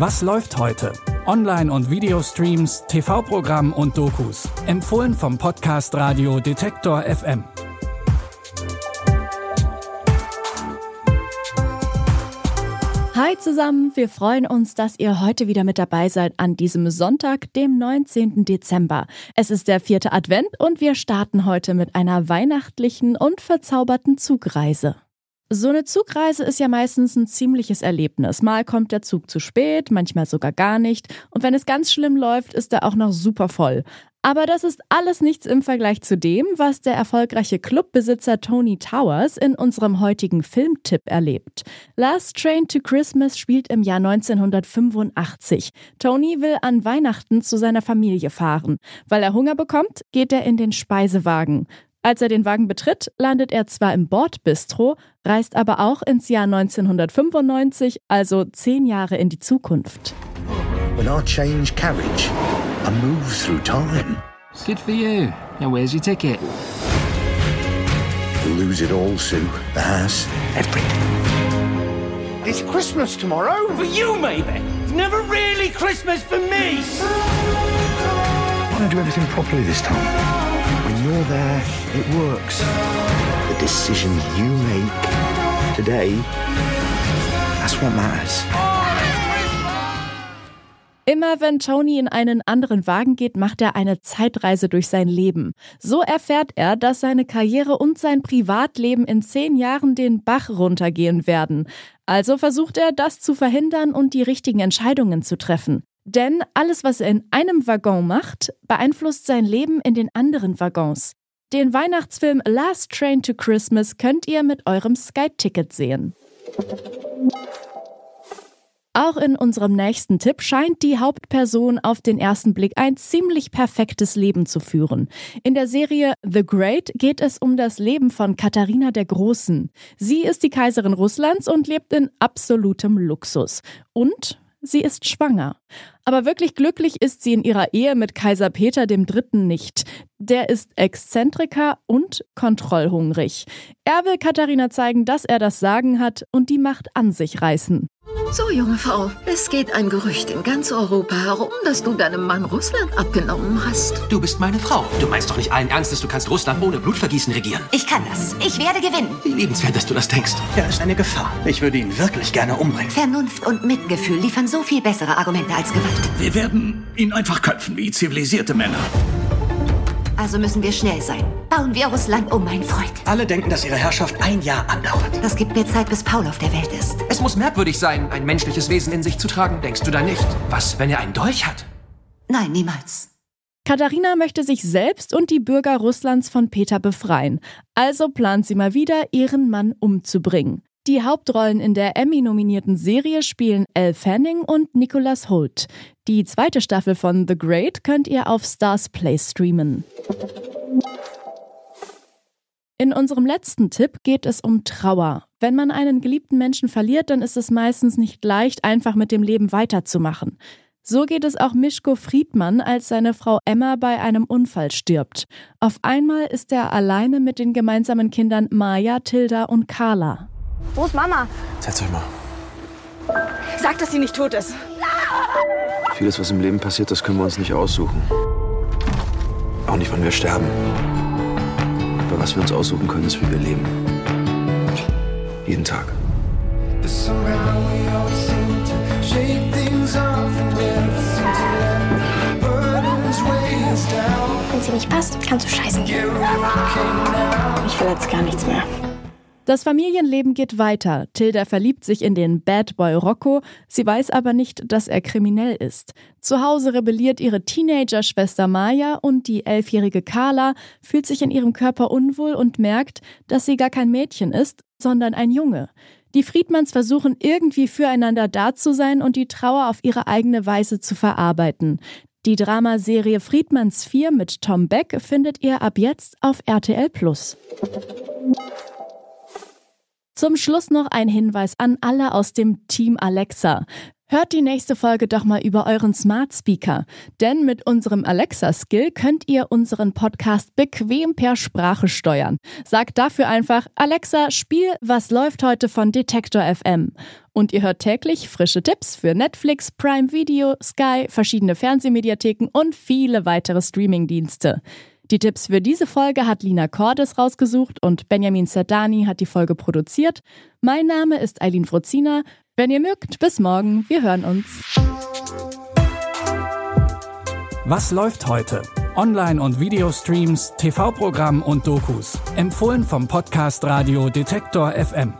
Was läuft heute? Online- und Videostreams, TV-Programm und Dokus. Empfohlen vom Podcast Radio Detektor FM. Hi zusammen, wir freuen uns, dass ihr heute wieder mit dabei seid an diesem Sonntag, dem 19. Dezember. Es ist der vierte Advent und wir starten heute mit einer weihnachtlichen und verzauberten Zugreise. So eine Zugreise ist ja meistens ein ziemliches Erlebnis. Mal kommt der Zug zu spät, manchmal sogar gar nicht. Und wenn es ganz schlimm läuft, ist er auch noch super voll. Aber das ist alles nichts im Vergleich zu dem, was der erfolgreiche Clubbesitzer Tony Towers in unserem heutigen Filmtipp erlebt. Last Train to Christmas spielt im Jahr 1985. Tony will an Weihnachten zu seiner Familie fahren. Weil er Hunger bekommt, geht er in den Speisewagen. Als er den Wagen betritt, landet er zwar im Bordbistro, reist aber auch ins Jahr 1995, also zehn Jahre in die Zukunft. When I change carriage, I move through time. Good for you. Now, where's your ticket? Lose it all, Sue. The house, everything. It's Christmas tomorrow. For you, maybe. It's never really Christmas for me. I want to do everything properly this time. When you're there, it works. The decisions you make today, that's what matters. Immer wenn Tony in einen anderen Wagen geht, macht er eine Zeitreise durch sein Leben. So erfährt er, dass seine Karriere und sein Privatleben in zehn Jahren den Bach runtergehen werden. Also versucht er, das zu verhindern und die richtigen Entscheidungen zu treffen. Denn alles, was er in einem Waggon macht, beeinflusst sein Leben in den anderen Waggons. Den Weihnachtsfilm Last Train to Christmas könnt ihr mit eurem Sky-Ticket sehen. Auch in unserem nächsten Tipp scheint die Hauptperson auf den ersten Blick ein ziemlich perfektes Leben zu führen. In der Serie The Great geht es um das Leben von Katharina der Großen. Sie ist die Kaiserin Russlands und lebt in absolutem Luxus. Und sie ist schwanger. Aber wirklich glücklich ist sie in ihrer Ehe mit Kaiser Peter III. nicht. Der ist Exzentriker und kontrollhungrig. Er will Katharina zeigen, dass er das Sagen hat und die Macht an sich reißen. So, junge Frau, es geht ein Gerücht in ganz Europa herum, dass du deinem Mann Russland abgenommen hast. Du bist meine Frau. Du meinst doch nicht allen Ernstes, du kannst Russland ohne Blutvergießen regieren. Ich kann das. Ich werde gewinnen. Wie liebenswert, dass du das denkst. Er ist eine Gefahr. Ich würde ihn wirklich gerne umbringen. Vernunft und Mitgefühl liefern so viel bessere Argumente als Gewalt. Wir werden ihn einfach köpfen wie zivilisierte Männer. Also müssen wir schnell sein. Bauen wir Russland um, mein Freund. Alle denken, dass ihre Herrschaft ein Jahr andauert. Das gibt mir Zeit, bis Paul auf der Welt ist. Es muss merkwürdig sein, ein menschliches Wesen in sich zu tragen, denkst du da nicht? Was, wenn er einen Dolch hat? Nein, niemals. Katharina möchte sich selbst und die Bürger Russlands von Peter befreien. Also plant sie mal wieder, ihren Mann umzubringen. Die Hauptrollen in der Emmy-nominierten Serie spielen Elle Fanning und Nicholas Holt. Die zweite Staffel von The Great könnt ihr auf Stars Play streamen. In unserem letzten Tipp geht es um Trauer. Wenn man einen geliebten Menschen verliert, dann ist es meistens nicht leicht, einfach mit dem Leben weiterzumachen. So geht es auch Mischko Friedmann, als seine Frau Emma bei einem Unfall stirbt. Auf einmal ist er alleine mit den gemeinsamen Kindern Maya, Tilda und Carla. Wo ist Mama? Setz euch mal. Sag, dass sie nicht tot ist. Vieles, was im Leben passiert, das können wir uns nicht aussuchen. Auch nicht, wann wir sterben. Aber was wir uns aussuchen können, ist, wie wir leben. Jeden Tag. Wenn sie nicht passt, kannst du scheißen. Ich will jetzt gar nichts mehr. Das Familienleben geht weiter. Tilda verliebt sich in den Bad Boy Rocco, sie weiß aber nicht, dass er kriminell ist. Zu Hause rebelliert ihre Teenager-Schwester Maya und die elfjährige Carla fühlt sich in ihrem Körper unwohl und merkt, dass sie gar kein Mädchen ist, sondern ein Junge. Die Friedmanns versuchen irgendwie füreinander da zu sein und die Trauer auf ihre eigene Weise zu verarbeiten. Die Dramaserie Friedmanns 4 mit Tom Beck findet ihr ab jetzt auf RTL Plus. Zum Schluss noch ein Hinweis an alle aus dem Team Alexa. Hört die nächste Folge doch mal über euren Smart Speaker, denn mit unserem Alexa-Skill könnt ihr unseren Podcast bequem per Sprache steuern. Sagt dafür einfach, Alexa, spiel Was läuft heute von Detektor FM. Und ihr hört täglich frische Tipps für Netflix, Prime Video, Sky, verschiedene Fernsehmediatheken und viele weitere Streamingdienste. Die Tipps für diese Folge hat Lina Cordes rausgesucht und Benjamin Zerdani hat die Folge produziert. Mein Name ist Eileen Frozina. Wenn ihr mögt, bis morgen. Wir hören uns. Was läuft heute? Online- und Videostreams, TV-Programm und Dokus. Empfohlen vom Podcast Radio Detektor FM.